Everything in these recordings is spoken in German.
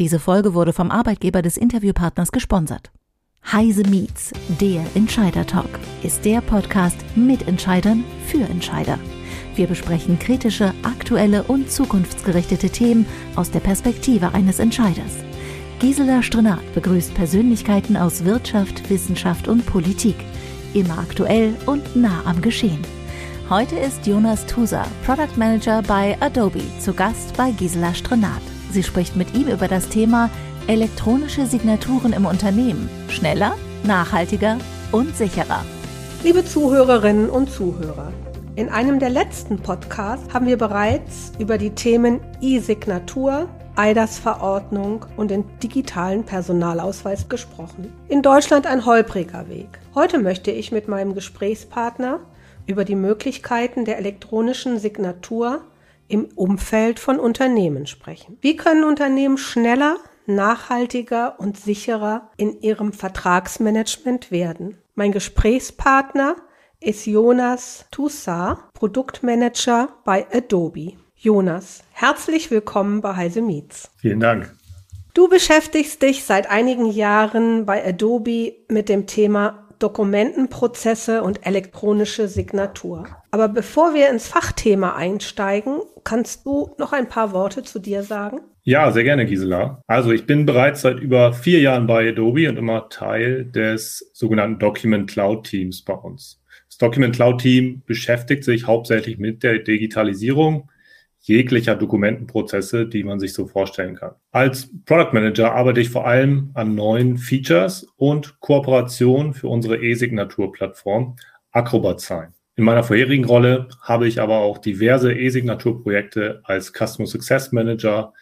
Diese Folge wurde vom Arbeitgeber des Interviewpartners gesponsert. Heise Meets, der Entscheider Talk, ist der Podcast mit Entscheidern für Entscheider. Wir besprechen kritische, aktuelle und zukunftsgerichtete Themen aus der Perspektive eines Entscheiders. Gisela Strenat begrüßt Persönlichkeiten aus Wirtschaft, Wissenschaft und Politik. Immer aktuell und nah am Geschehen. Heute ist Jonas Tusa, Product Manager bei Adobe, zu Gast bei Gisela Strenat. Sie spricht mit ihm über das Thema elektronische Signaturen im Unternehmen. Schneller, nachhaltiger und sicherer. Liebe Zuhörerinnen und Zuhörer, in einem der letzten Podcasts haben wir bereits über die Themen E-Signatur, EIDAS-Verordnung und den digitalen Personalausweis gesprochen. In Deutschland ein holpriger Weg. Heute möchte ich mit meinem Gesprächspartner über die Möglichkeiten der elektronischen Signatur im Umfeld von Unternehmen sprechen. Wie können Unternehmen schneller, nachhaltiger und sicherer in ihrem Vertragsmanagement werden? Mein Gesprächspartner ist Jonas Tussar, Produktmanager bei Adobe. Jonas, herzlich willkommen bei Heise Meets. Vielen Dank. Du beschäftigst dich seit einigen Jahren bei Adobe mit dem Thema Dokumentenprozesse und elektronische Signatur. Aber bevor wir ins Fachthema einsteigen, kannst du noch ein paar Worte zu dir sagen? Ja, sehr gerne, Gisela. Also ich bin bereits seit über vier Jahren bei Adobe und immer Teil des sogenannten Document Cloud Teams bei uns. Das Document Cloud Team beschäftigt sich hauptsächlich mit der Digitalisierung jeglicher Dokumentenprozesse, die man sich so vorstellen kann. Als Product Manager arbeite ich vor allem an neuen Features und Kooperationen für unsere E-Signatur-Plattform Acrobat Sign. In meiner vorherigen Rolle habe ich aber auch diverse E-Signatur-Projekte als Customer Success Manager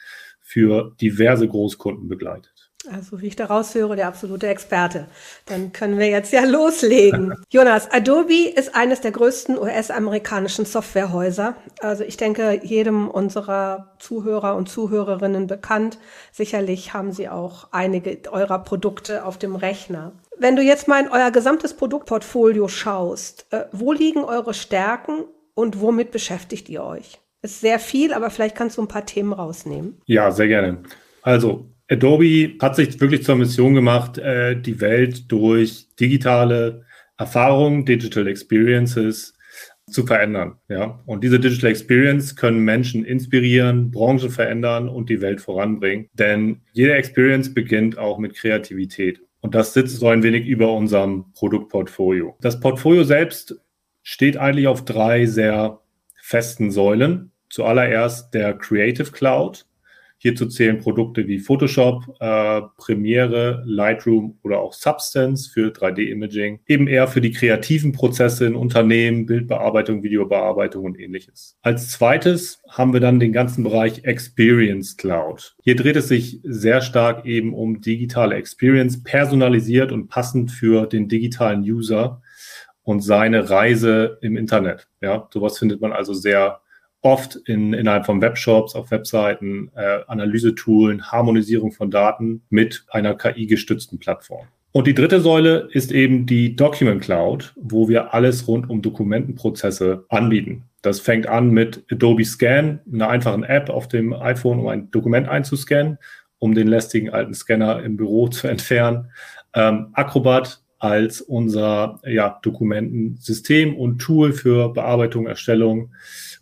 für diverse Großkunden begleitet. Also wie ich daraus höre, der absolute Experte. Dann können wir jetzt ja loslegen. Jonas, Adobe ist eines der größten US-amerikanischen Softwarehäuser. Also ich denke, jedem unserer Zuhörer und Zuhörerinnen bekannt. Sicherlich haben Sie auch einige eurer Produkte auf dem Rechner. Wenn du jetzt mal in euer gesamtes Produktportfolio schaust, äh, wo liegen eure Stärken und womit beschäftigt ihr euch? Ist sehr viel, aber vielleicht kannst du ein paar Themen rausnehmen. Ja, sehr gerne. Also Adobe hat sich wirklich zur Mission gemacht, äh, die Welt durch digitale Erfahrungen, Digital Experiences zu verändern. Ja? Und diese Digital Experience können Menschen inspirieren, Branchen verändern und die Welt voranbringen. Denn jede Experience beginnt auch mit Kreativität. Und das sitzt so ein wenig über unserem Produktportfolio. Das Portfolio selbst steht eigentlich auf drei sehr festen Säulen. Zuallererst der Creative Cloud. Hierzu zählen Produkte wie Photoshop, äh, Premiere, Lightroom oder auch Substance für 3D-Imaging. Eben eher für die kreativen Prozesse in Unternehmen, Bildbearbeitung, Videobearbeitung und ähnliches. Als zweites haben wir dann den ganzen Bereich Experience Cloud. Hier dreht es sich sehr stark eben um digitale Experience, personalisiert und passend für den digitalen User und seine Reise im Internet. Ja, sowas findet man also sehr oft in, innerhalb von Webshops, auf Webseiten, äh, Analysetoolen, Harmonisierung von Daten mit einer KI-gestützten Plattform. Und die dritte Säule ist eben die Document Cloud, wo wir alles rund um Dokumentenprozesse anbieten. Das fängt an mit Adobe Scan, einer einfachen App auf dem iPhone, um ein Dokument einzuscannen, um den lästigen alten Scanner im Büro zu entfernen. Ähm, Acrobat als unser ja, Dokumentensystem und Tool für Bearbeitung, Erstellung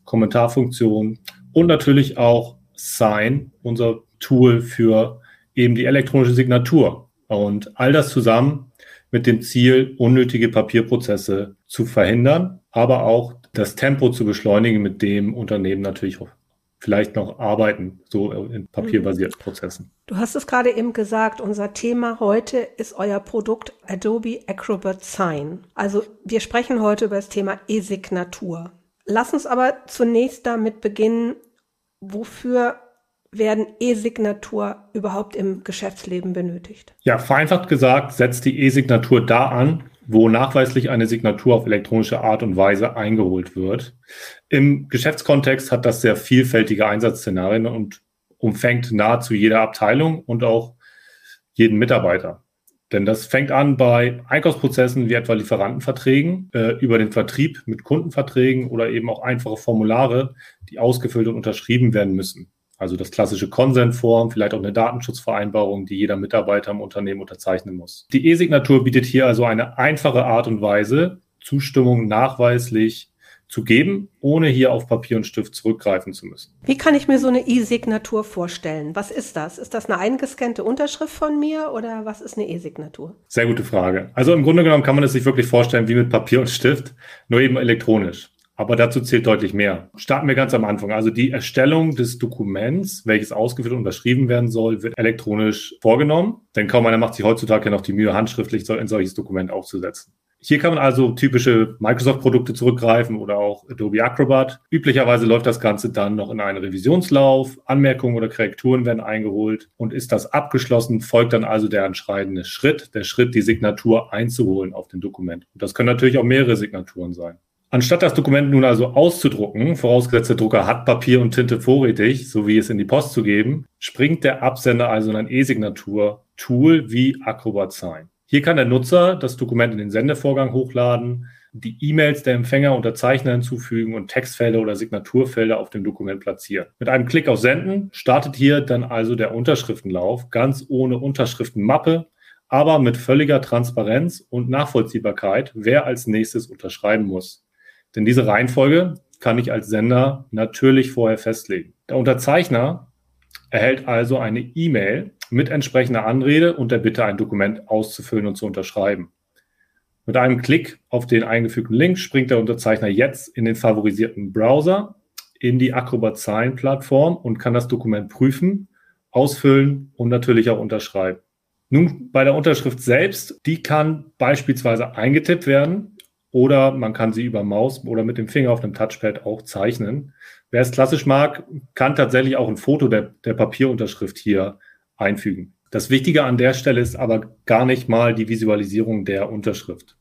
Kommentarfunktion und natürlich auch Sign, unser Tool für eben die elektronische Signatur. Und all das zusammen mit dem Ziel, unnötige Papierprozesse zu verhindern, aber auch das Tempo zu beschleunigen, mit dem Unternehmen natürlich auch vielleicht noch arbeiten, so in papierbasierten Prozessen. Du hast es gerade eben gesagt, unser Thema heute ist euer Produkt Adobe Acrobat Sign. Also wir sprechen heute über das Thema E-Signatur. Lass uns aber zunächst damit beginnen, wofür werden E-Signatur überhaupt im Geschäftsleben benötigt? Ja, vereinfacht gesagt setzt die E-Signatur da an, wo nachweislich eine Signatur auf elektronische Art und Weise eingeholt wird. Im Geschäftskontext hat das sehr vielfältige Einsatzszenarien und umfängt nahezu jede Abteilung und auch jeden Mitarbeiter. Denn das fängt an bei Einkaufsprozessen wie etwa Lieferantenverträgen, äh, über den Vertrieb mit Kundenverträgen oder eben auch einfache Formulare, die ausgefüllt und unterschrieben werden müssen. Also das klassische Konsentform, vielleicht auch eine Datenschutzvereinbarung, die jeder Mitarbeiter im Unternehmen unterzeichnen muss. Die E-Signatur bietet hier also eine einfache Art und Weise, Zustimmung nachweislich zu geben, ohne hier auf Papier und Stift zurückgreifen zu müssen. Wie kann ich mir so eine E-Signatur vorstellen? Was ist das? Ist das eine eingescannte Unterschrift von mir oder was ist eine E-Signatur? Sehr gute Frage. Also im Grunde genommen kann man es sich wirklich vorstellen wie mit Papier und Stift, nur eben elektronisch. Aber dazu zählt deutlich mehr. Starten wir ganz am Anfang. Also die Erstellung des Dokuments, welches ausgeführt und unterschrieben werden soll, wird elektronisch vorgenommen. Denn kaum einer macht sich heutzutage noch die Mühe, handschriftlich ein solches Dokument aufzusetzen. Hier kann man also typische Microsoft-Produkte zurückgreifen oder auch Adobe Acrobat. Üblicherweise läuft das Ganze dann noch in einen Revisionslauf. Anmerkungen oder Korrekturen werden eingeholt. Und ist das abgeschlossen, folgt dann also der entscheidende Schritt, der Schritt, die Signatur einzuholen auf dem Dokument. Und das können natürlich auch mehrere Signaturen sein. Anstatt das Dokument nun also auszudrucken, vorausgesetzt der Drucker hat Papier und Tinte vorrätig, so wie es in die Post zu geben, springt der Absender also in ein E-Signatur-Tool wie Acrobat Sign. Hier kann der Nutzer das Dokument in den Sendevorgang hochladen, die E-Mails der Empfänger und Zeichner hinzufügen und Textfelder oder Signaturfelder auf dem Dokument platzieren. Mit einem Klick auf Senden startet hier dann also der Unterschriftenlauf, ganz ohne Unterschriftenmappe, aber mit völliger Transparenz und Nachvollziehbarkeit, wer als nächstes unterschreiben muss. Denn diese Reihenfolge kann ich als Sender natürlich vorher festlegen. Der Unterzeichner erhält also eine E-Mail mit entsprechender Anrede und der Bitte, ein Dokument auszufüllen und zu unterschreiben. Mit einem Klick auf den eingefügten Link springt der Unterzeichner jetzt in den favorisierten Browser in die Acrobat Sign Plattform und kann das Dokument prüfen, ausfüllen und natürlich auch unterschreiben. Nun, bei der Unterschrift selbst, die kann beispielsweise eingetippt werden oder man kann sie über Maus oder mit dem Finger auf dem Touchpad auch zeichnen. Wer es klassisch mag, kann tatsächlich auch ein Foto der, der Papierunterschrift hier einfügen. Das Wichtige an der Stelle ist aber gar nicht mal die Visualisierung der Unterschrift.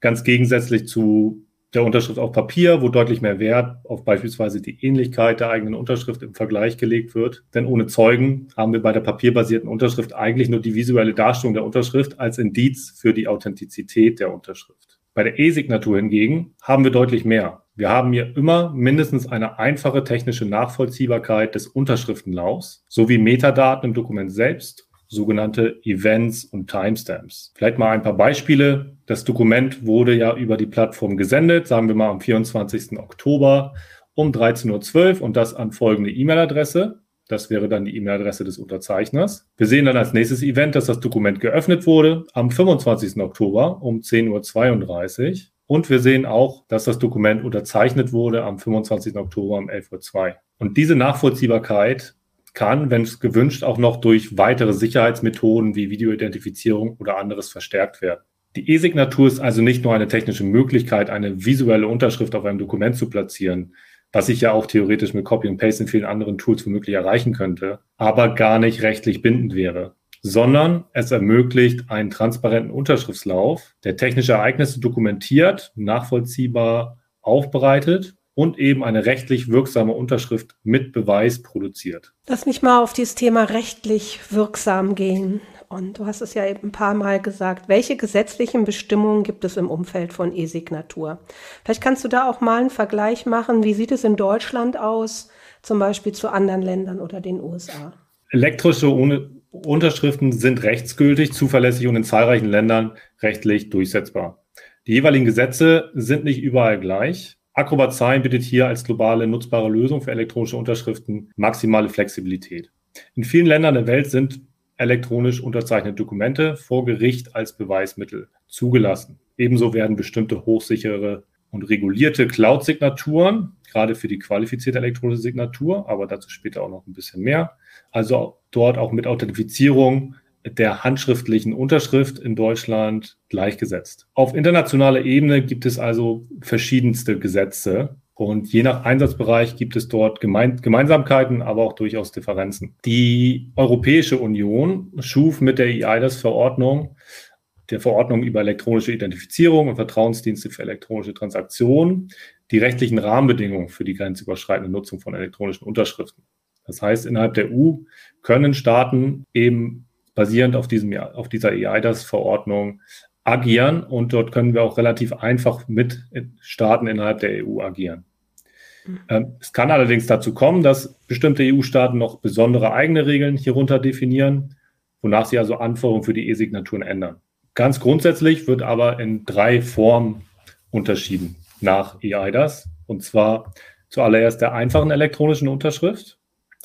Ganz gegensätzlich zu der Unterschrift auf Papier, wo deutlich mehr Wert auf beispielsweise die Ähnlichkeit der eigenen Unterschrift im Vergleich gelegt wird. Denn ohne Zeugen haben wir bei der papierbasierten Unterschrift eigentlich nur die visuelle Darstellung der Unterschrift als Indiz für die Authentizität der Unterschrift. Bei der E-Signatur hingegen haben wir deutlich mehr. Wir haben hier immer mindestens eine einfache technische Nachvollziehbarkeit des Unterschriftenlaufs sowie Metadaten im Dokument selbst, sogenannte Events und Timestamps. Vielleicht mal ein paar Beispiele. Das Dokument wurde ja über die Plattform gesendet, sagen wir mal am 24. Oktober um 13.12 Uhr und das an folgende E-Mail-Adresse. Das wäre dann die E-Mail-Adresse des Unterzeichners. Wir sehen dann als nächstes Event, dass das Dokument geöffnet wurde am 25. Oktober um 10.32 Uhr. Und wir sehen auch, dass das Dokument unterzeichnet wurde am 25. Oktober um 11.02 Uhr. Und diese Nachvollziehbarkeit kann, wenn es gewünscht, auch noch durch weitere Sicherheitsmethoden wie Videoidentifizierung oder anderes verstärkt werden. Die E-Signatur ist also nicht nur eine technische Möglichkeit, eine visuelle Unterschrift auf einem Dokument zu platzieren, was ich ja auch theoretisch mit Copy and Paste in vielen anderen Tools womöglich erreichen könnte, aber gar nicht rechtlich bindend wäre sondern es ermöglicht einen transparenten Unterschriftslauf, der technische Ereignisse dokumentiert, nachvollziehbar aufbereitet und eben eine rechtlich wirksame Unterschrift mit Beweis produziert. Lass mich mal auf dieses Thema rechtlich wirksam gehen. Und du hast es ja eben ein paar Mal gesagt. Welche gesetzlichen Bestimmungen gibt es im Umfeld von E-Signatur? Vielleicht kannst du da auch mal einen Vergleich machen. Wie sieht es in Deutschland aus, zum Beispiel zu anderen Ländern oder den USA? Elektrische Unterschriften sind rechtsgültig, zuverlässig und in zahlreichen Ländern rechtlich durchsetzbar. Die jeweiligen Gesetze sind nicht überall gleich. Acrobat Sign bietet hier als globale nutzbare Lösung für elektronische Unterschriften maximale Flexibilität. In vielen Ländern der Welt sind elektronisch unterzeichnete Dokumente vor Gericht als Beweismittel zugelassen. Ebenso werden bestimmte hochsichere und regulierte Cloud-Signaturen, gerade für die qualifizierte elektronische Signatur, aber dazu später auch noch ein bisschen mehr, also dort auch mit Authentifizierung der handschriftlichen Unterschrift in Deutschland gleichgesetzt. Auf internationaler Ebene gibt es also verschiedenste Gesetze und je nach Einsatzbereich gibt es dort Gemein Gemeinsamkeiten, aber auch durchaus Differenzen. Die Europäische Union schuf mit der EIDAS-Verordnung der Verordnung über elektronische Identifizierung und Vertrauensdienste für elektronische Transaktionen die rechtlichen Rahmenbedingungen für die grenzüberschreitende Nutzung von elektronischen Unterschriften. Das heißt, innerhalb der EU können Staaten eben basierend auf, diesem, auf dieser EIDAS-Verordnung agieren und dort können wir auch relativ einfach mit Staaten innerhalb der EU agieren. Ähm, es kann allerdings dazu kommen, dass bestimmte EU-Staaten noch besondere eigene Regeln hierunter definieren, wonach sie also Anforderungen für die E-Signaturen ändern. Ganz grundsätzlich wird aber in drei Formen unterschieden nach EIDAS. Und zwar zuallererst der einfachen elektronischen Unterschrift,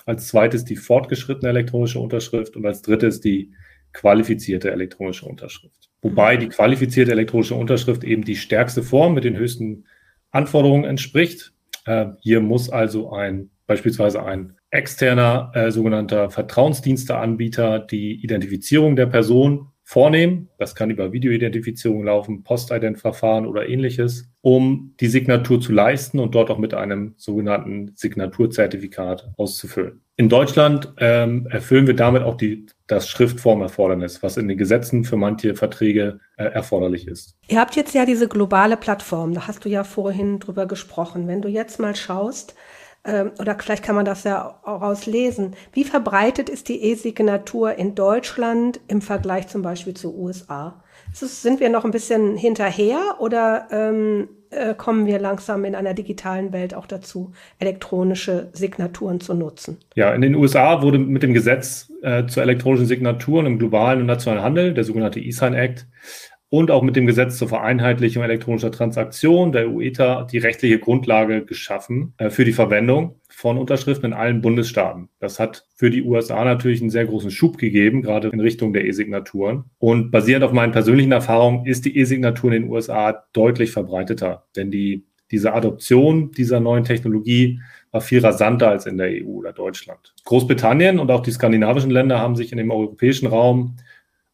als zweites die fortgeschrittene elektronische Unterschrift und als drittes die qualifizierte elektronische Unterschrift. Wobei die qualifizierte elektronische Unterschrift eben die stärkste Form mit den höchsten Anforderungen entspricht. Äh, hier muss also ein beispielsweise ein externer äh, sogenannter Vertrauensdiensteanbieter die Identifizierung der Person vornehmen. Das kann über Videoidentifizierung laufen, Postident-Verfahren oder ähnliches, um die Signatur zu leisten und dort auch mit einem sogenannten Signaturzertifikat auszufüllen. In Deutschland ähm, erfüllen wir damit auch die, das Schriftformerfordernis, was in den Gesetzen für manche Verträge äh, erforderlich ist. Ihr habt jetzt ja diese globale Plattform, da hast du ja vorhin drüber gesprochen. Wenn du jetzt mal schaust, ähm, oder vielleicht kann man das ja auch rauslesen. Wie verbreitet ist die E-Signatur in Deutschland im Vergleich zum Beispiel zu USA? Sind wir noch ein bisschen hinterher oder ähm, äh, kommen wir langsam in einer digitalen Welt auch dazu, elektronische Signaturen zu nutzen? Ja, in den USA wurde mit dem Gesetz äh, zur elektronischen Signaturen im globalen und nationalen Handel, der sogenannte E-Sign Act, und auch mit dem Gesetz zur Vereinheitlichung elektronischer Transaktionen, der UETA, die rechtliche Grundlage geschaffen äh, für die Verwendung von Unterschriften in allen Bundesstaaten. Das hat für die USA natürlich einen sehr großen Schub gegeben, gerade in Richtung der E-Signaturen. Und basierend auf meinen persönlichen Erfahrungen ist die E-Signatur in den USA deutlich verbreiteter, denn die, diese Adoption dieser neuen Technologie war viel rasanter als in der EU oder Deutschland. Großbritannien und auch die skandinavischen Länder haben sich in dem europäischen Raum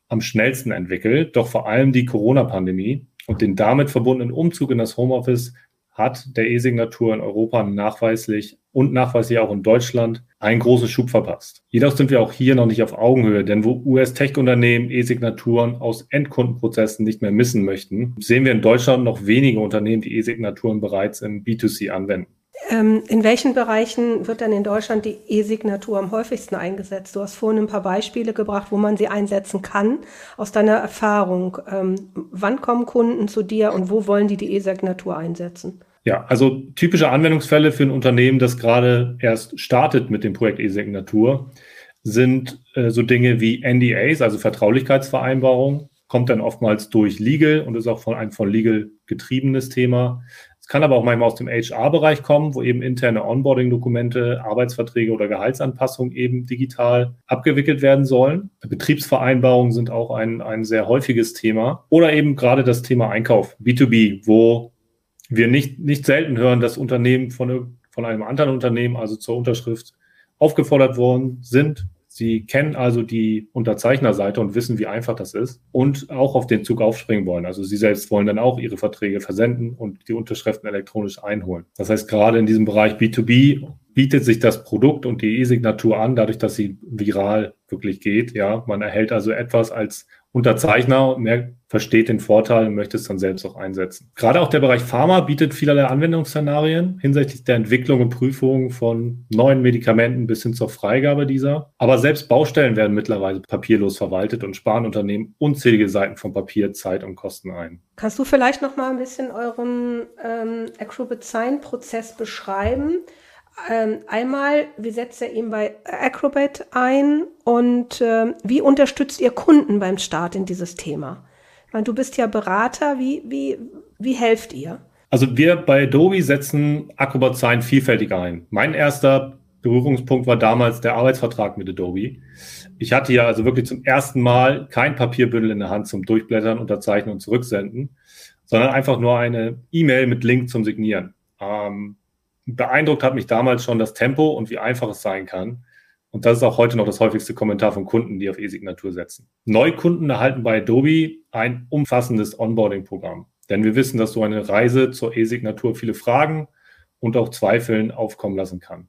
am schnellsten entwickelt. Doch vor allem die Corona-Pandemie und den damit verbundenen Umzug in das Homeoffice hat der E-Signatur in Europa nachweislich und nachweislich auch in Deutschland einen großen Schub verpasst. Jedoch sind wir auch hier noch nicht auf Augenhöhe, denn wo US-Tech-Unternehmen E-Signaturen aus Endkundenprozessen nicht mehr missen möchten, sehen wir in Deutschland noch wenige Unternehmen, die E-Signaturen bereits im B2C anwenden. Ähm, in welchen Bereichen wird dann in Deutschland die E-Signatur am häufigsten eingesetzt? Du hast vorhin ein paar Beispiele gebracht, wo man sie einsetzen kann. Aus deiner Erfahrung, ähm, wann kommen Kunden zu dir und wo wollen die die E-Signatur einsetzen? Ja, also typische Anwendungsfälle für ein Unternehmen, das gerade erst startet mit dem Projekt E-Signatur, sind äh, so Dinge wie NDAs, also Vertraulichkeitsvereinbarungen, kommt dann oftmals durch Legal und ist auch von einem von Legal getriebenes Thema. Es kann aber auch manchmal aus dem HR-Bereich kommen, wo eben interne Onboarding-Dokumente, Arbeitsverträge oder Gehaltsanpassungen eben digital abgewickelt werden sollen. Betriebsvereinbarungen sind auch ein, ein sehr häufiges Thema. Oder eben gerade das Thema Einkauf, B2B, wo wir nicht, nicht selten hören, dass Unternehmen von, von einem anderen Unternehmen, also zur Unterschrift, aufgefordert worden sind, Sie kennen also die Unterzeichnerseite und wissen, wie einfach das ist und auch auf den Zug aufspringen wollen. Also Sie selbst wollen dann auch Ihre Verträge versenden und die Unterschriften elektronisch einholen. Das heißt, gerade in diesem Bereich B2B bietet sich das Produkt und die E-Signatur an, dadurch, dass sie viral wirklich geht. Ja, man erhält also etwas als Unterzeichner, mehr versteht den Vorteil und möchte es dann selbst auch einsetzen. Gerade auch der Bereich Pharma bietet vielerlei Anwendungsszenarien hinsichtlich der Entwicklung und Prüfung von neuen Medikamenten bis hin zur Freigabe dieser. Aber selbst Baustellen werden mittlerweile papierlos verwaltet und sparen Unternehmen unzählige Seiten von Papier, Zeit und Kosten ein. Kannst du vielleicht noch mal ein bisschen euren ähm, Acrobat Sign Prozess beschreiben? Ähm, einmal, wie setzt ihr ihn bei Acrobat ein und äh, wie unterstützt ihr Kunden beim Start in dieses Thema? Ich meine, du bist ja Berater, wie, wie, wie helft ihr? Also wir bei Adobe setzen Acrobat Sign vielfältig ein. Mein erster Berührungspunkt war damals der Arbeitsvertrag mit Adobe. Ich hatte ja also wirklich zum ersten Mal kein Papierbündel in der Hand zum Durchblättern, Unterzeichnen und Zurücksenden, sondern einfach nur eine E-Mail mit Link zum Signieren. Ähm, beeindruckt hat mich damals schon das Tempo und wie einfach es sein kann. Und das ist auch heute noch das häufigste Kommentar von Kunden, die auf E-Signatur setzen. Neukunden erhalten bei Adobe ein umfassendes Onboarding-Programm. Denn wir wissen, dass so eine Reise zur E-Signatur viele Fragen und auch Zweifeln aufkommen lassen kann.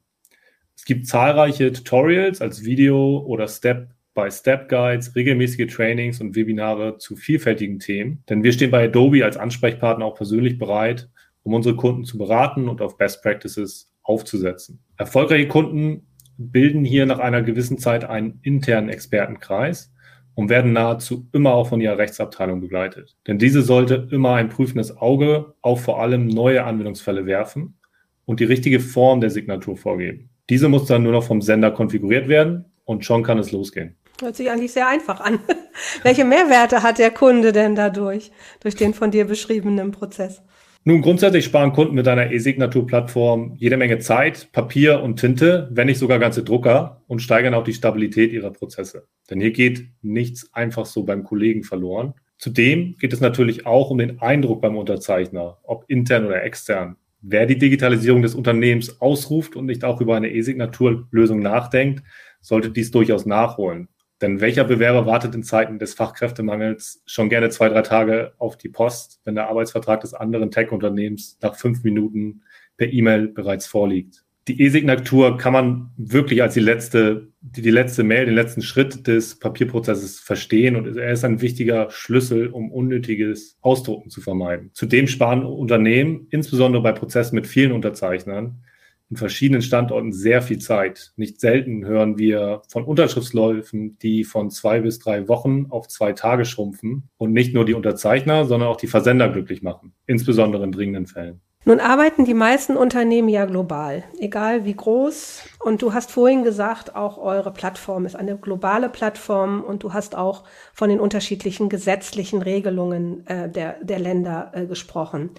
Es gibt zahlreiche Tutorials als Video oder Step-by-Step-Guides, regelmäßige Trainings und Webinare zu vielfältigen Themen. Denn wir stehen bei Adobe als Ansprechpartner auch persönlich bereit, um unsere Kunden zu beraten und auf Best Practices aufzusetzen. Erfolgreiche Kunden bilden hier nach einer gewissen Zeit einen internen Expertenkreis und werden nahezu immer auch von ihrer Rechtsabteilung begleitet. Denn diese sollte immer ein prüfendes Auge auf vor allem neue Anwendungsfälle werfen und die richtige Form der Signatur vorgeben. Diese muss dann nur noch vom Sender konfiguriert werden und schon kann es losgehen. Hört sich eigentlich sehr einfach an. Welche Mehrwerte hat der Kunde denn dadurch, durch den von dir beschriebenen Prozess? Nun, grundsätzlich sparen Kunden mit einer E-Signatur-Plattform jede Menge Zeit, Papier und Tinte, wenn nicht sogar ganze Drucker und steigern auch die Stabilität ihrer Prozesse. Denn hier geht nichts einfach so beim Kollegen verloren. Zudem geht es natürlich auch um den Eindruck beim Unterzeichner, ob intern oder extern. Wer die Digitalisierung des Unternehmens ausruft und nicht auch über eine E-Signaturlösung nachdenkt, sollte dies durchaus nachholen. Denn welcher Bewerber wartet in Zeiten des Fachkräftemangels schon gerne zwei, drei Tage auf die Post, wenn der Arbeitsvertrag des anderen Tech-Unternehmens nach fünf Minuten per E-Mail bereits vorliegt? Die E-Signatur kann man wirklich als die letzte, die, die letzte Mail, den letzten Schritt des Papierprozesses verstehen und er ist ein wichtiger Schlüssel, um unnötiges Ausdrucken zu vermeiden. Zudem sparen Unternehmen, insbesondere bei Prozessen mit vielen Unterzeichnern, in verschiedenen Standorten sehr viel Zeit. Nicht selten hören wir von Unterschriftsläufen, die von zwei bis drei Wochen auf zwei Tage schrumpfen und nicht nur die Unterzeichner, sondern auch die Versender glücklich machen, insbesondere in dringenden Fällen. Nun arbeiten die meisten Unternehmen ja global, egal wie groß. Und du hast vorhin gesagt, auch eure Plattform ist eine globale Plattform und du hast auch von den unterschiedlichen gesetzlichen Regelungen äh, der, der Länder äh, gesprochen.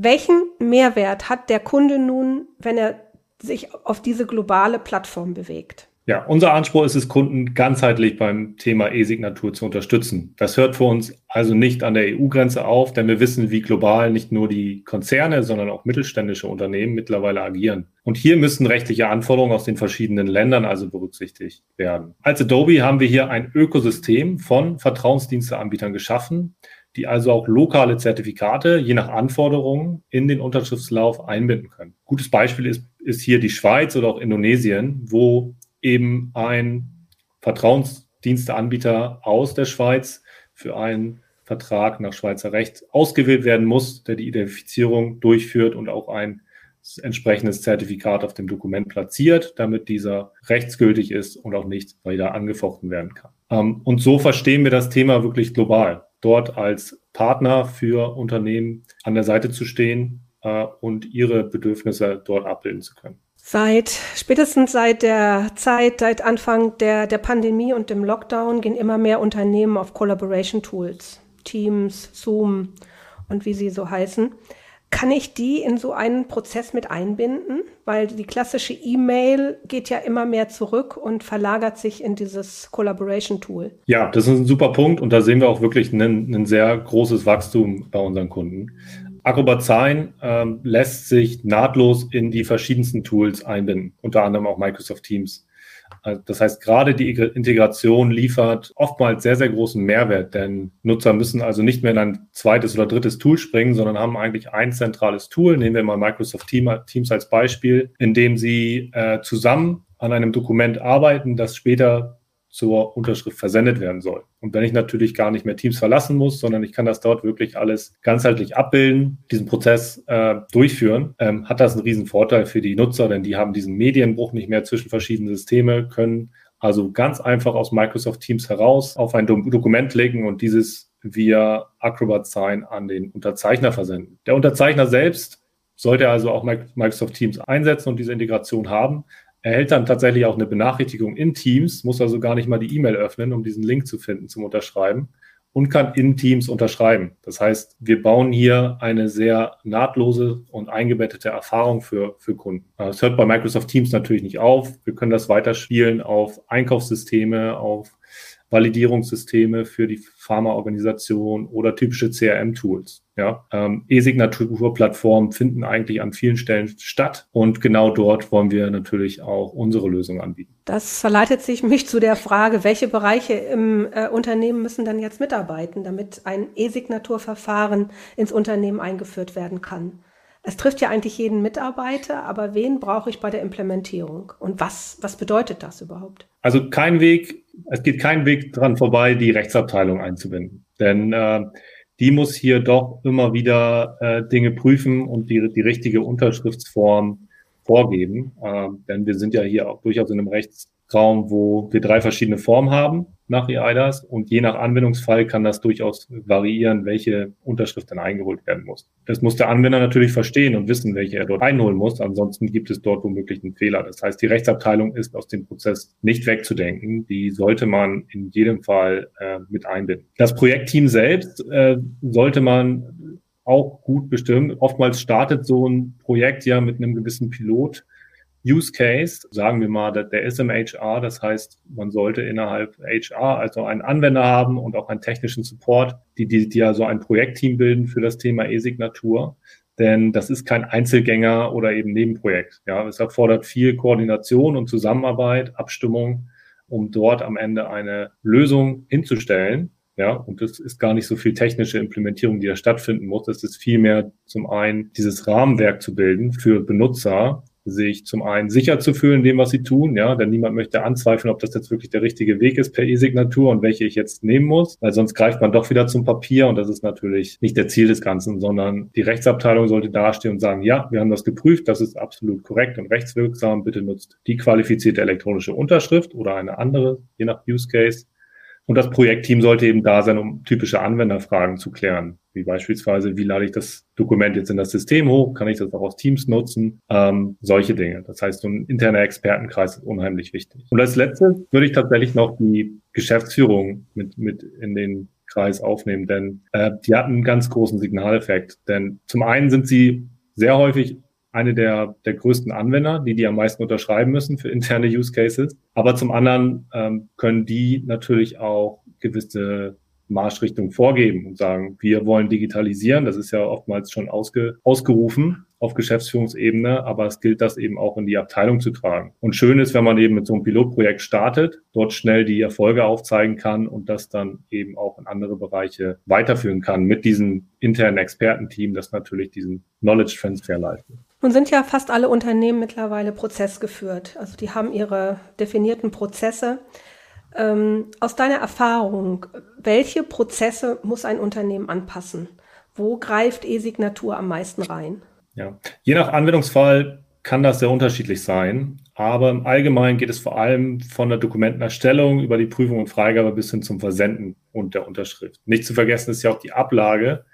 Welchen Mehrwert hat der Kunde nun, wenn er sich auf diese globale Plattform bewegt? Ja, unser Anspruch ist es, Kunden ganzheitlich beim Thema E-Signatur zu unterstützen. Das hört für uns also nicht an der EU-Grenze auf, denn wir wissen, wie global nicht nur die Konzerne, sondern auch mittelständische Unternehmen mittlerweile agieren. Und hier müssen rechtliche Anforderungen aus den verschiedenen Ländern also berücksichtigt werden. Als Adobe haben wir hier ein Ökosystem von Vertrauensdiensteanbietern geschaffen, die also auch lokale Zertifikate je nach Anforderungen in den Unterschriftslauf einbinden können. Gutes Beispiel ist, ist hier die Schweiz oder auch Indonesien, wo eben ein Vertrauensdiensteanbieter aus der Schweiz für einen Vertrag nach Schweizer Recht ausgewählt werden muss, der die Identifizierung durchführt und auch ein entsprechendes Zertifikat auf dem Dokument platziert, damit dieser rechtsgültig ist und auch nicht wieder angefochten werden kann. Ähm, und so verstehen wir das Thema wirklich global dort als Partner für Unternehmen an der Seite zu stehen äh, und ihre Bedürfnisse dort abbilden zu können. Seit spätestens seit der Zeit, seit Anfang der, der Pandemie und dem Lockdown gehen immer mehr Unternehmen auf Collaboration Tools, Teams, Zoom und wie sie so heißen. Kann ich die in so einen Prozess mit einbinden? Weil die klassische E-Mail geht ja immer mehr zurück und verlagert sich in dieses Collaboration-Tool. Ja, das ist ein super Punkt und da sehen wir auch wirklich ein, sehr großes Wachstum bei unseren Kunden. Acrobat Sign ähm, lässt sich nahtlos in die verschiedensten Tools einbinden, unter anderem auch Microsoft Teams. Also das heißt, gerade die Integration liefert oftmals sehr, sehr großen Mehrwert, denn Nutzer müssen also nicht mehr in ein zweites oder drittes Tool springen, sondern haben eigentlich ein zentrales Tool. Nehmen wir mal Microsoft Teams als Beispiel, in dem sie äh, zusammen an einem Dokument arbeiten, das später zur Unterschrift versendet werden soll. Und wenn ich natürlich gar nicht mehr Teams verlassen muss, sondern ich kann das dort wirklich alles ganzheitlich abbilden, diesen Prozess äh, durchführen, ähm, hat das einen riesen Vorteil für die Nutzer, denn die haben diesen Medienbruch nicht mehr zwischen verschiedenen Systeme, können also ganz einfach aus Microsoft Teams heraus auf ein Dokument legen und dieses via Acrobat Sign an den Unterzeichner versenden. Der Unterzeichner selbst sollte also auch Microsoft Teams einsetzen und diese Integration haben, erhält dann tatsächlich auch eine Benachrichtigung in Teams, muss also gar nicht mal die E-Mail öffnen, um diesen Link zu finden zum Unterschreiben und kann in Teams unterschreiben. Das heißt, wir bauen hier eine sehr nahtlose und eingebettete Erfahrung für, für Kunden. Das hört bei Microsoft Teams natürlich nicht auf. Wir können das weiterspielen auf Einkaufssysteme, auf Validierungssysteme für die Pharmaorganisation oder typische CRM-Tools. Ja, ähm, E-Signaturplattformen finden eigentlich an vielen Stellen statt und genau dort wollen wir natürlich auch unsere Lösung anbieten. Das verleitet sich mich zu der Frage, welche Bereiche im äh, Unternehmen müssen dann jetzt mitarbeiten, damit ein E-Signaturverfahren ins Unternehmen eingeführt werden kann. Es trifft ja eigentlich jeden Mitarbeiter, aber wen brauche ich bei der Implementierung? Und was, was bedeutet das überhaupt? Also kein Weg, es geht kein Weg dran vorbei, die Rechtsabteilung einzubinden. Denn äh, die muss hier doch immer wieder äh, Dinge prüfen und die, die richtige Unterschriftsform vorgeben. Äh, denn wir sind ja hier auch durchaus in einem Rechtsraum, wo wir drei verschiedene Formen haben. Nach EIDAS und je nach Anwendungsfall kann das durchaus variieren, welche Unterschrift dann eingeholt werden muss. Das muss der Anwender natürlich verstehen und wissen, welche er dort einholen muss. Ansonsten gibt es dort womöglich einen Fehler. Das heißt, die Rechtsabteilung ist aus dem Prozess nicht wegzudenken. Die sollte man in jedem Fall äh, mit einbinden. Das Projektteam selbst äh, sollte man auch gut bestimmen. Oftmals startet so ein Projekt ja mit einem gewissen Pilot Use Case, sagen wir mal, der ist im HR, das heißt, man sollte innerhalb HR also einen Anwender haben und auch einen technischen Support, die, die, die ja so ein Projektteam bilden für das Thema E-Signatur. Denn das ist kein Einzelgänger oder eben Nebenprojekt. Ja, es erfordert viel Koordination und Zusammenarbeit, Abstimmung, um dort am Ende eine Lösung hinzustellen. Ja, und das ist gar nicht so viel technische Implementierung, die da stattfinden muss. Das ist vielmehr zum einen dieses Rahmenwerk zu bilden für Benutzer, sich zum einen sicher zu fühlen in dem, was sie tun, ja, denn niemand möchte anzweifeln, ob das jetzt wirklich der richtige Weg ist per E-Signatur und welche ich jetzt nehmen muss, weil sonst greift man doch wieder zum Papier und das ist natürlich nicht der Ziel des Ganzen, sondern die Rechtsabteilung sollte dastehen und sagen, ja, wir haben das geprüft, das ist absolut korrekt und rechtswirksam, bitte nutzt die qualifizierte elektronische Unterschrift oder eine andere, je nach Use Case. Und das Projektteam sollte eben da sein, um typische Anwenderfragen zu klären wie beispielsweise, wie lade ich das Dokument jetzt in das System hoch, kann ich das auch aus Teams nutzen, ähm, solche Dinge. Das heißt, so ein interner Expertenkreis ist unheimlich wichtig. Und als letztes würde ich tatsächlich noch die Geschäftsführung mit, mit in den Kreis aufnehmen, denn äh, die hatten einen ganz großen Signaleffekt. Denn zum einen sind sie sehr häufig eine der, der größten Anwender, die die am meisten unterschreiben müssen für interne Use Cases. Aber zum anderen ähm, können die natürlich auch gewisse Marschrichtung vorgeben und sagen, wir wollen digitalisieren. Das ist ja oftmals schon ausge, ausgerufen auf Geschäftsführungsebene, aber es gilt das eben auch in die Abteilung zu tragen. Und schön ist, wenn man eben mit so einem Pilotprojekt startet, dort schnell die Erfolge aufzeigen kann und das dann eben auch in andere Bereiche weiterführen kann mit diesem internen Expertenteam, das natürlich diesen Knowledge Transfer leistet. Nun sind ja fast alle Unternehmen mittlerweile prozessgeführt. Also die haben ihre definierten Prozesse. Ähm, aus deiner Erfahrung, welche Prozesse muss ein Unternehmen anpassen? Wo greift E-Signatur am meisten rein? Ja, je nach Anwendungsfall kann das sehr unterschiedlich sein. Aber im Allgemeinen geht es vor allem von der Dokumentenerstellung über die Prüfung und Freigabe bis hin zum Versenden und der Unterschrift. Nicht zu vergessen ist ja auch die Ablage,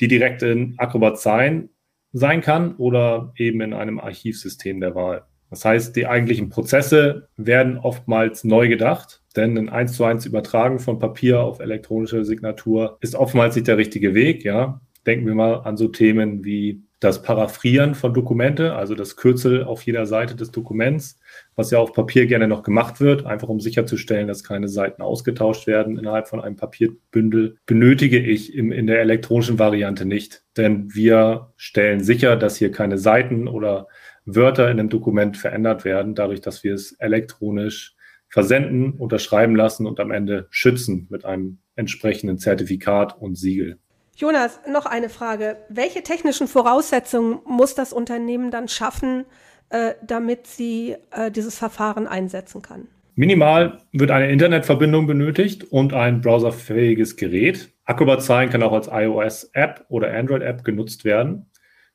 die direkt in Acrobat Sign sein kann oder eben in einem Archivsystem der Wahl. Das heißt, die eigentlichen Prozesse werden oftmals neu gedacht denn ein 1 zu 1 Übertragen von Papier auf elektronische Signatur ist oftmals nicht der richtige Weg. Ja, denken wir mal an so Themen wie das Paraphrieren von Dokumente, also das Kürzel auf jeder Seite des Dokuments, was ja auf Papier gerne noch gemacht wird, einfach um sicherzustellen, dass keine Seiten ausgetauscht werden innerhalb von einem Papierbündel, benötige ich im, in der elektronischen Variante nicht. Denn wir stellen sicher, dass hier keine Seiten oder Wörter in dem Dokument verändert werden, dadurch, dass wir es elektronisch versenden, unterschreiben lassen und am Ende schützen mit einem entsprechenden Zertifikat und Siegel. Jonas, noch eine Frage. Welche technischen Voraussetzungen muss das Unternehmen dann schaffen, äh, damit sie äh, dieses Verfahren einsetzen kann? Minimal wird eine Internetverbindung benötigt und ein browserfähiges Gerät. Acrobat Sign kann auch als iOS-App oder Android-App genutzt werden.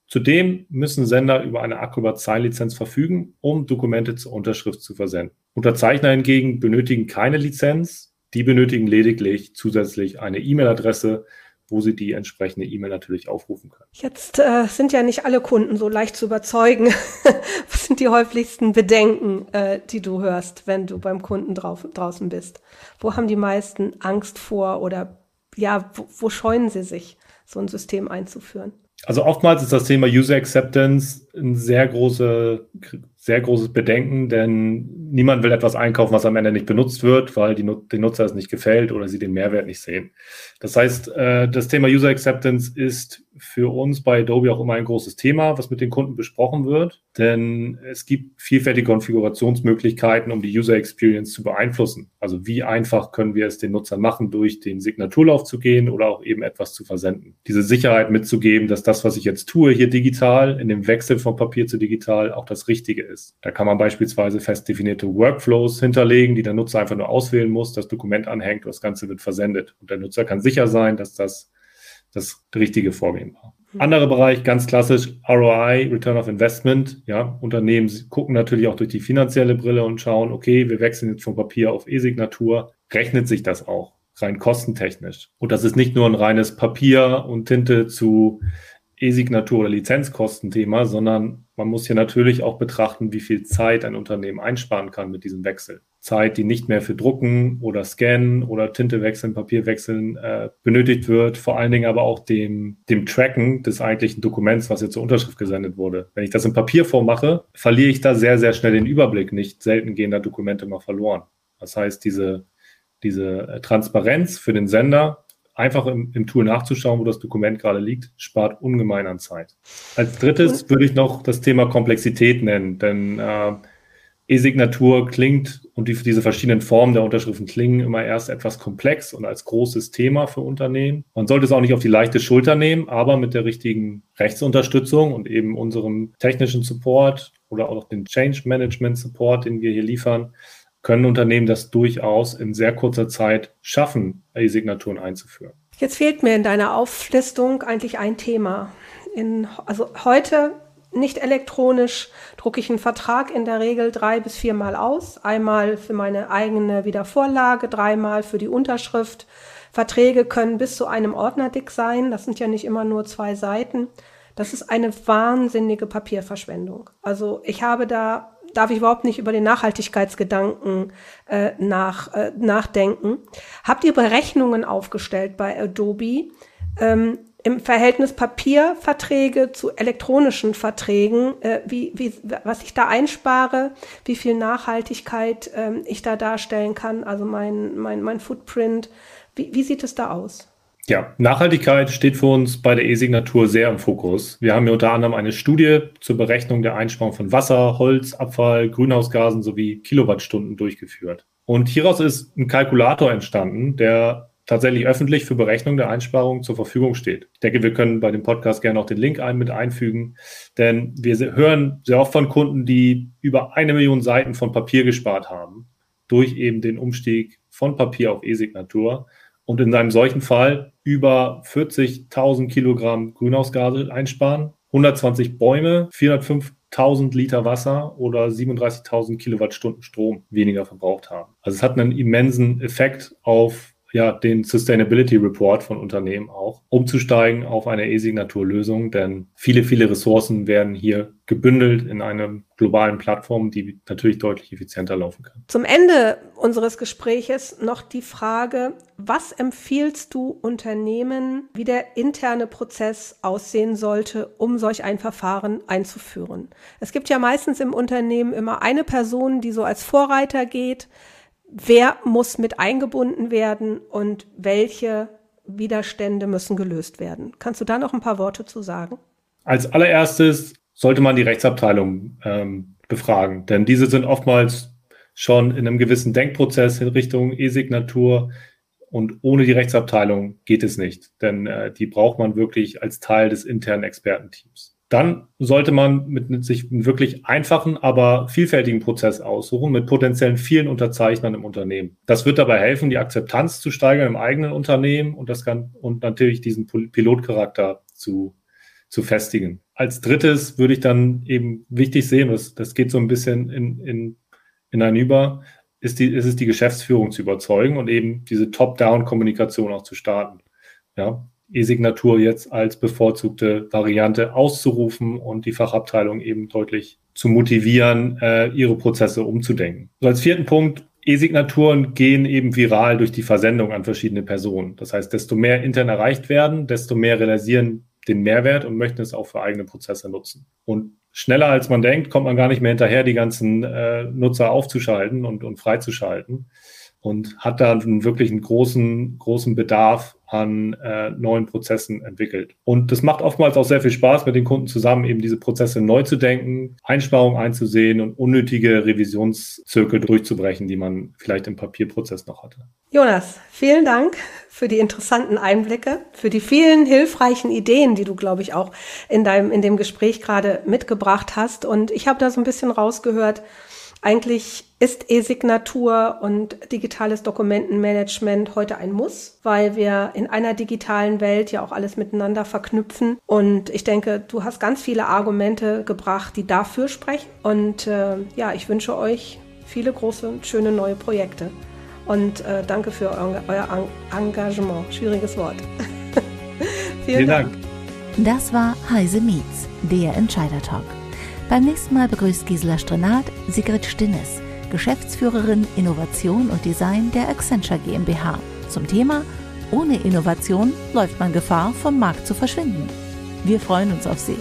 Zudem müssen Sender über eine Acrobat Sign Lizenz verfügen, um Dokumente zur Unterschrift zu versenden. Unterzeichner hingegen benötigen keine Lizenz, die benötigen lediglich zusätzlich eine E-Mail-Adresse, wo sie die entsprechende E-Mail natürlich aufrufen können. Jetzt äh, sind ja nicht alle Kunden so leicht zu überzeugen. Was sind die häufigsten Bedenken, äh, die du hörst, wenn du beim Kunden drauf, draußen bist? Wo haben die meisten Angst vor oder ja, wo, wo scheuen sie sich, so ein System einzuführen? Also oftmals ist das Thema User Acceptance ein sehr große, sehr großes Bedenken, denn niemand will etwas einkaufen, was am Ende nicht benutzt wird, weil die, den Nutzer es nicht gefällt oder sie den Mehrwert nicht sehen. Das heißt, äh, das Thema User Acceptance ist für uns bei Adobe auch immer ein großes Thema, was mit den Kunden besprochen wird, denn es gibt vielfältige Konfigurationsmöglichkeiten, um die User Experience zu beeinflussen. Also wie einfach können wir es den Nutzern machen, durch den Signaturlauf zu gehen oder auch eben etwas zu versenden. Diese Sicherheit mitzugeben, dass das, was ich jetzt tue, hier digital in dem Wechsel von Papier zu digital auch das Richtige ist. Da kann man beispielsweise fest definierte Workflows hinterlegen, die der Nutzer einfach nur auswählen muss, das Dokument anhängt und das Ganze wird versendet. Und der Nutzer kann sicher sein, dass das das richtige Vorgehen war. Mhm. Anderer Bereich, ganz klassisch, ROI, Return of Investment. Ja, Unternehmen gucken natürlich auch durch die finanzielle Brille und schauen, okay, wir wechseln jetzt von Papier auf E-Signatur. rechnet sich das auch rein kostentechnisch. Und das ist nicht nur ein reines Papier und Tinte zu E-Signatur oder Lizenzkostenthema, sondern man muss hier natürlich auch betrachten, wie viel Zeit ein Unternehmen einsparen kann mit diesem Wechsel. Zeit, die nicht mehr für Drucken oder Scannen oder Tinte wechseln, Papier wechseln äh, benötigt wird, vor allen Dingen aber auch dem, dem Tracken des eigentlichen Dokuments, was jetzt zur Unterschrift gesendet wurde. Wenn ich das in Papierform mache, verliere ich da sehr, sehr schnell den Überblick. Nicht selten gehen da Dokumente mal verloren. Das heißt, diese, diese äh, Transparenz für den Sender einfach im, im, Tool nachzuschauen, wo das Dokument gerade liegt, spart ungemein an Zeit. Als drittes würde ich noch das Thema Komplexität nennen, denn äh, E-Signatur klingt und die, diese verschiedenen Formen der Unterschriften klingen immer erst etwas komplex und als großes Thema für Unternehmen. Man sollte es auch nicht auf die leichte Schulter nehmen, aber mit der richtigen Rechtsunterstützung und eben unserem technischen Support oder auch den Change Management Support, den wir hier liefern, können Unternehmen das durchaus in sehr kurzer Zeit schaffen, E-Signaturen einzuführen. Jetzt fehlt mir in deiner Auflistung eigentlich ein Thema. In, also heute nicht elektronisch drucke ich einen Vertrag in der Regel drei bis viermal aus. Einmal für meine eigene Wiedervorlage, dreimal für die Unterschrift. Verträge können bis zu einem Ordner dick sein. Das sind ja nicht immer nur zwei Seiten. Das ist eine wahnsinnige Papierverschwendung. Also ich habe da darf ich überhaupt nicht über den Nachhaltigkeitsgedanken äh, nach, äh, nachdenken. Habt ihr Berechnungen aufgestellt bei Adobe ähm, im Verhältnis Papierverträge zu elektronischen Verträgen, äh, wie, wie, was ich da einspare, wie viel Nachhaltigkeit äh, ich da darstellen kann, also mein, mein, mein Footprint. Wie, wie sieht es da aus? Ja, Nachhaltigkeit steht für uns bei der E-Signatur sehr im Fokus. Wir haben hier unter anderem eine Studie zur Berechnung der Einsparung von Wasser, Holz, Abfall, Grünhausgasen sowie Kilowattstunden durchgeführt. Und hieraus ist ein Kalkulator entstanden, der tatsächlich öffentlich für Berechnung der Einsparungen zur Verfügung steht. Ich denke, wir können bei dem Podcast gerne auch den Link ein, mit einfügen, denn wir hören sehr oft von Kunden, die über eine Million Seiten von Papier gespart haben, durch eben den Umstieg von Papier auf E-Signatur und in einem solchen Fall über 40.000 Kilogramm Grünhausgase einsparen, 120 Bäume, 405.000 Liter Wasser oder 37.000 Kilowattstunden Strom weniger verbraucht haben. Also es hat einen immensen Effekt auf ja, den Sustainability Report von Unternehmen auch, umzusteigen auf eine E-Signaturlösung, denn viele, viele Ressourcen werden hier gebündelt in einer globalen Plattform, die natürlich deutlich effizienter laufen kann. Zum Ende unseres Gespräches noch die Frage, was empfiehlst du Unternehmen, wie der interne Prozess aussehen sollte, um solch ein Verfahren einzuführen? Es gibt ja meistens im Unternehmen immer eine Person, die so als Vorreiter geht, wer muss mit eingebunden werden und welche Widerstände müssen gelöst werden. Kannst du da noch ein paar Worte zu sagen? Als allererstes sollte man die Rechtsabteilung ähm, befragen, denn diese sind oftmals schon in einem gewissen Denkprozess in Richtung E-Signatur und ohne die Rechtsabteilung geht es nicht, denn äh, die braucht man wirklich als Teil des internen Expertenteams dann sollte man mit sich einen wirklich einfachen, aber vielfältigen Prozess aussuchen mit potenziellen vielen Unterzeichnern im Unternehmen. Das wird dabei helfen, die Akzeptanz zu steigern im eigenen Unternehmen und das kann und natürlich diesen Pilotcharakter zu, zu festigen. Als drittes würde ich dann eben wichtig sehen, das, das geht so ein bisschen in, in, in ein über, ist, die, ist es die Geschäftsführung zu überzeugen und eben diese Top-Down-Kommunikation auch zu starten. Ja, E-Signatur jetzt als bevorzugte Variante auszurufen und die Fachabteilung eben deutlich zu motivieren, äh, ihre Prozesse umzudenken. So als vierten Punkt, E-Signaturen gehen eben viral durch die Versendung an verschiedene Personen. Das heißt, desto mehr intern erreicht werden, desto mehr realisieren den Mehrwert und möchten es auch für eigene Prozesse nutzen. Und schneller als man denkt, kommt man gar nicht mehr hinterher, die ganzen äh, Nutzer aufzuschalten und, und freizuschalten und hat da wirklich einen großen, großen Bedarf an äh, neuen Prozessen entwickelt. Und das macht oftmals auch sehr viel Spaß, mit den Kunden zusammen eben diese Prozesse neu zu denken, Einsparungen einzusehen und unnötige Revisionszirkel durchzubrechen, die man vielleicht im Papierprozess noch hatte. Jonas, vielen Dank für die interessanten Einblicke, für die vielen hilfreichen Ideen, die du, glaube ich, auch in deinem, in dem Gespräch gerade mitgebracht hast. Und ich habe da so ein bisschen rausgehört, eigentlich ist E-Signatur und digitales Dokumentenmanagement heute ein Muss, weil wir in einer digitalen Welt ja auch alles miteinander verknüpfen. Und ich denke, du hast ganz viele Argumente gebracht, die dafür sprechen. Und äh, ja, ich wünsche euch viele große und schöne neue Projekte. und äh, danke für euer, euer Engagement. Schwieriges Wort. Vielen, Vielen Dank. Dank. Das war Heise Meets, der Entscheider Talk. Beim nächsten Mal begrüßt Gisela Strenat Sigrid Stinnes, Geschäftsführerin Innovation und Design der Accenture GmbH. Zum Thema Ohne Innovation läuft man Gefahr, vom Markt zu verschwinden. Wir freuen uns auf Sie.